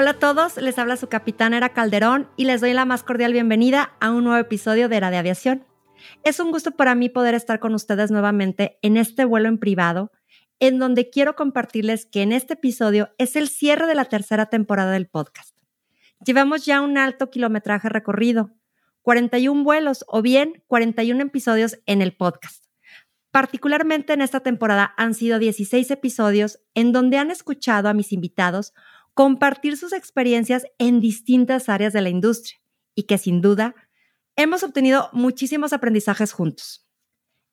Hola a todos, les habla su capitán Era Calderón y les doy la más cordial bienvenida a un nuevo episodio de Era de Aviación. Es un gusto para mí poder estar con ustedes nuevamente en este vuelo en privado, en donde quiero compartirles que en este episodio es el cierre de la tercera temporada del podcast. Llevamos ya un alto kilometraje recorrido, 41 vuelos o bien 41 episodios en el podcast. Particularmente en esta temporada han sido 16 episodios en donde han escuchado a mis invitados compartir sus experiencias en distintas áreas de la industria y que sin duda hemos obtenido muchísimos aprendizajes juntos.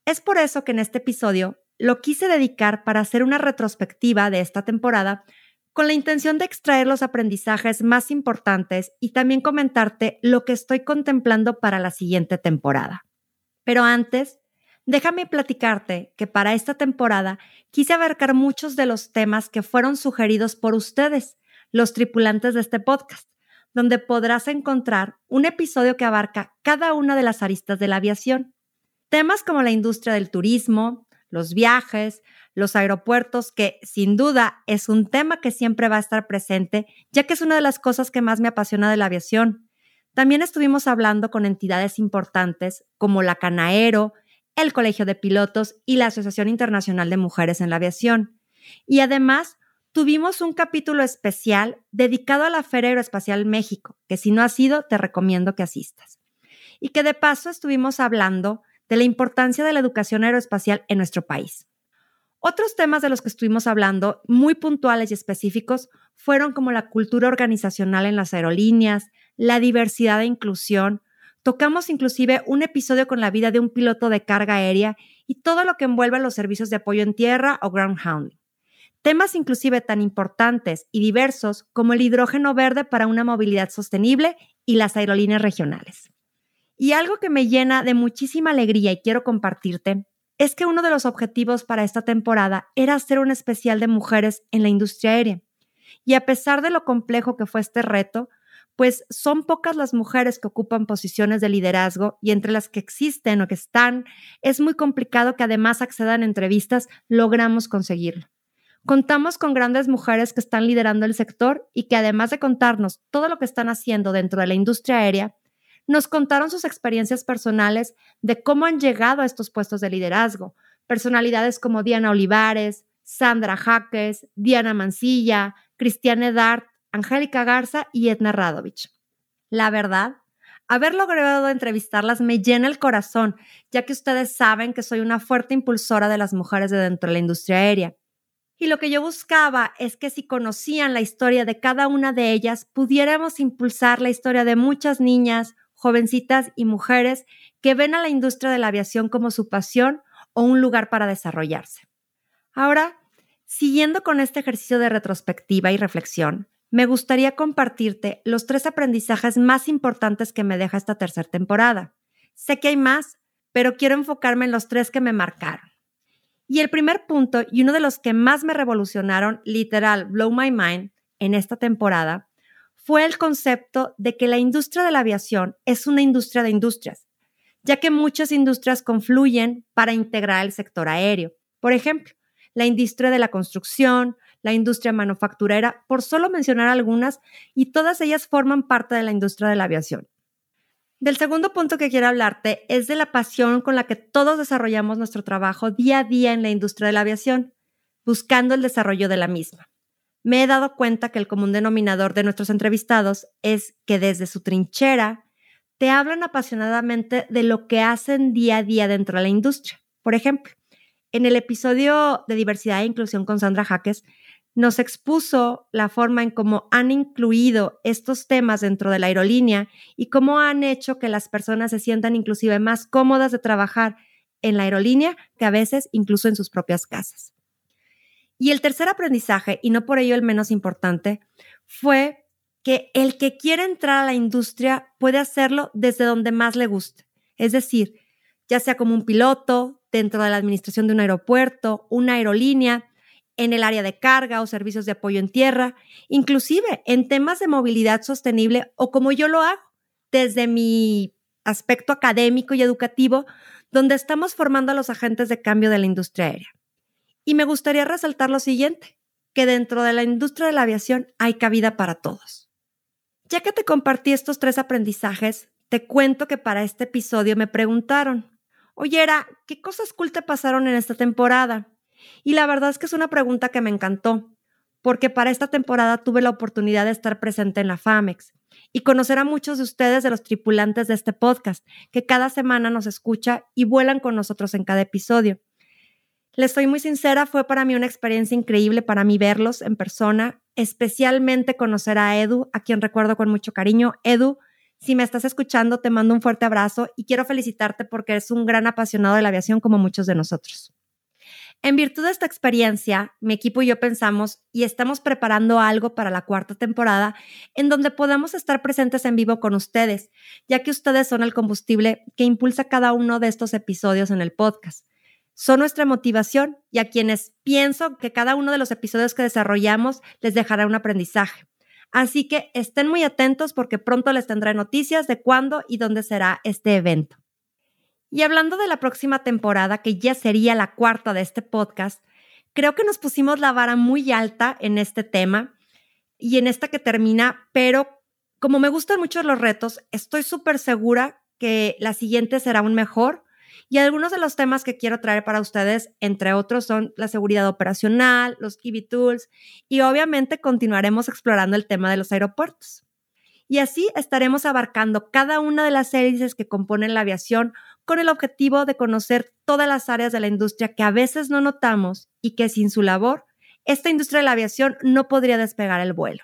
Es por eso que en este episodio lo quise dedicar para hacer una retrospectiva de esta temporada con la intención de extraer los aprendizajes más importantes y también comentarte lo que estoy contemplando para la siguiente temporada. Pero antes, déjame platicarte que para esta temporada quise abarcar muchos de los temas que fueron sugeridos por ustedes los tripulantes de este podcast, donde podrás encontrar un episodio que abarca cada una de las aristas de la aviación. Temas como la industria del turismo, los viajes, los aeropuertos, que sin duda es un tema que siempre va a estar presente, ya que es una de las cosas que más me apasiona de la aviación. También estuvimos hablando con entidades importantes como la Canaero, el Colegio de Pilotos y la Asociación Internacional de Mujeres en la Aviación. Y además tuvimos un capítulo especial dedicado a la Feria Aeroespacial México, que si no has ido, te recomiendo que asistas. Y que de paso estuvimos hablando de la importancia de la educación aeroespacial en nuestro país. Otros temas de los que estuvimos hablando, muy puntuales y específicos, fueron como la cultura organizacional en las aerolíneas, la diversidad e inclusión. Tocamos inclusive un episodio con la vida de un piloto de carga aérea y todo lo que envuelve los servicios de apoyo en tierra o ground. Temas inclusive tan importantes y diversos como el hidrógeno verde para una movilidad sostenible y las aerolíneas regionales. Y algo que me llena de muchísima alegría y quiero compartirte es que uno de los objetivos para esta temporada era hacer un especial de mujeres en la industria aérea. Y a pesar de lo complejo que fue este reto, pues son pocas las mujeres que ocupan posiciones de liderazgo y entre las que existen o que están, es muy complicado que además accedan a entrevistas, logramos conseguirlo. Contamos con grandes mujeres que están liderando el sector y que además de contarnos todo lo que están haciendo dentro de la industria aérea, nos contaron sus experiencias personales de cómo han llegado a estos puestos de liderazgo. Personalidades como Diana Olivares, Sandra Jaques, Diana Mancilla, Cristiane Dart, Angélica Garza y Edna Radovich. La verdad, haber logrado entrevistarlas me llena el corazón, ya que ustedes saben que soy una fuerte impulsora de las mujeres de dentro de la industria aérea y lo que yo buscaba es que si conocían la historia de cada una de ellas, pudiéramos impulsar la historia de muchas niñas, jovencitas y mujeres que ven a la industria de la aviación como su pasión o un lugar para desarrollarse. Ahora, siguiendo con este ejercicio de retrospectiva y reflexión, me gustaría compartirte los tres aprendizajes más importantes que me deja esta tercera temporada. Sé que hay más, pero quiero enfocarme en los tres que me marcaron. Y el primer punto, y uno de los que más me revolucionaron, literal, blow my mind, en esta temporada, fue el concepto de que la industria de la aviación es una industria de industrias, ya que muchas industrias confluyen para integrar el sector aéreo. Por ejemplo, la industria de la construcción, la industria manufacturera, por solo mencionar algunas, y todas ellas forman parte de la industria de la aviación. Del segundo punto que quiero hablarte es de la pasión con la que todos desarrollamos nuestro trabajo día a día en la industria de la aviación, buscando el desarrollo de la misma. Me he dado cuenta que el común denominador de nuestros entrevistados es que desde su trinchera te hablan apasionadamente de lo que hacen día a día dentro de la industria. Por ejemplo, en el episodio de diversidad e inclusión con Sandra Jaques, nos expuso la forma en cómo han incluido estos temas dentro de la aerolínea y cómo han hecho que las personas se sientan inclusive más cómodas de trabajar en la aerolínea que a veces incluso en sus propias casas. Y el tercer aprendizaje, y no por ello el menos importante, fue que el que quiere entrar a la industria puede hacerlo desde donde más le guste. Es decir, ya sea como un piloto, dentro de la administración de un aeropuerto, una aerolínea, en el área de carga o servicios de apoyo en tierra, inclusive en temas de movilidad sostenible o como yo lo hago, desde mi aspecto académico y educativo, donde estamos formando a los agentes de cambio de la industria aérea. Y me gustaría resaltar lo siguiente, que dentro de la industria de la aviación hay cabida para todos. Ya que te compartí estos tres aprendizajes, te cuento que para este episodio me preguntaron, oye, Era, ¿qué cosas cool te pasaron en esta temporada? Y la verdad es que es una pregunta que me encantó, porque para esta temporada tuve la oportunidad de estar presente en la FAMEX y conocer a muchos de ustedes, de los tripulantes de este podcast, que cada semana nos escucha y vuelan con nosotros en cada episodio. Les soy muy sincera, fue para mí una experiencia increíble para mí verlos en persona, especialmente conocer a Edu, a quien recuerdo con mucho cariño. Edu, si me estás escuchando, te mando un fuerte abrazo y quiero felicitarte porque eres un gran apasionado de la aviación como muchos de nosotros. En virtud de esta experiencia, mi equipo y yo pensamos y estamos preparando algo para la cuarta temporada en donde podamos estar presentes en vivo con ustedes, ya que ustedes son el combustible que impulsa cada uno de estos episodios en el podcast. Son nuestra motivación y a quienes pienso que cada uno de los episodios que desarrollamos les dejará un aprendizaje. Así que estén muy atentos porque pronto les tendré noticias de cuándo y dónde será este evento. Y hablando de la próxima temporada, que ya sería la cuarta de este podcast, creo que nos pusimos la vara muy alta en este tema y en esta que termina, pero como me gustan mucho los retos, estoy súper segura que la siguiente será aún mejor. Y algunos de los temas que quiero traer para ustedes, entre otros, son la seguridad operacional, los EV Tools y obviamente continuaremos explorando el tema de los aeropuertos. Y así estaremos abarcando cada una de las hélices que componen la aviación con el objetivo de conocer todas las áreas de la industria que a veces no notamos y que sin su labor, esta industria de la aviación no podría despegar el vuelo.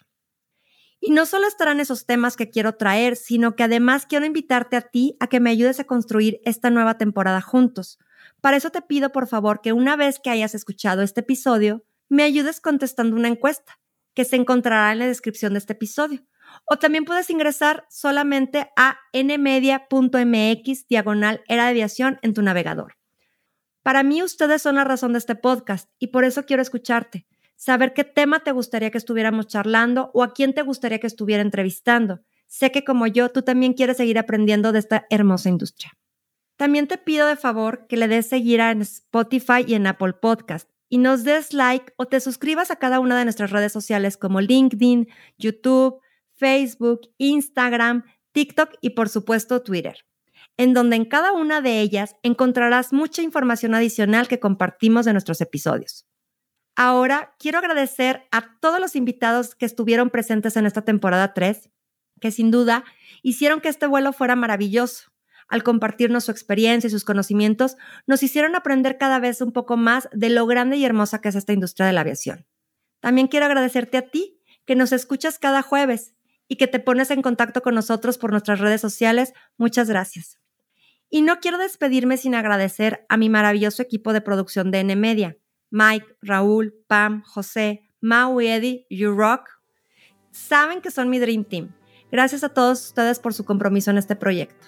Y no solo estarán esos temas que quiero traer, sino que además quiero invitarte a ti a que me ayudes a construir esta nueva temporada juntos. Para eso te pido, por favor, que una vez que hayas escuchado este episodio, me ayudes contestando una encuesta que se encontrará en la descripción de este episodio. O también puedes ingresar solamente a nmedia.mx diagonal era de aviación en tu navegador. Para mí ustedes son la razón de este podcast y por eso quiero escucharte, saber qué tema te gustaría que estuviéramos charlando o a quién te gustaría que estuviera entrevistando. Sé que como yo, tú también quieres seguir aprendiendo de esta hermosa industria. También te pido de favor que le des seguir en Spotify y en Apple Podcast y nos des like o te suscribas a cada una de nuestras redes sociales como LinkedIn, YouTube, Facebook, Instagram, TikTok y por supuesto Twitter, en donde en cada una de ellas encontrarás mucha información adicional que compartimos de nuestros episodios. Ahora quiero agradecer a todos los invitados que estuvieron presentes en esta temporada 3, que sin duda hicieron que este vuelo fuera maravilloso. Al compartirnos su experiencia y sus conocimientos, nos hicieron aprender cada vez un poco más de lo grande y hermosa que es esta industria de la aviación. También quiero agradecerte a ti, que nos escuchas cada jueves y que te pones en contacto con nosotros por nuestras redes sociales. Muchas gracias. Y no quiero despedirme sin agradecer a mi maravilloso equipo de producción de N Media, Mike, Raúl, Pam, José, Mau y Eddie, You Rock. Saben que son mi Dream Team. Gracias a todos ustedes por su compromiso en este proyecto.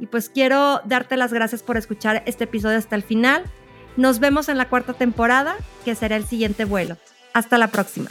Y pues quiero darte las gracias por escuchar este episodio hasta el final. Nos vemos en la cuarta temporada, que será el siguiente vuelo. Hasta la próxima.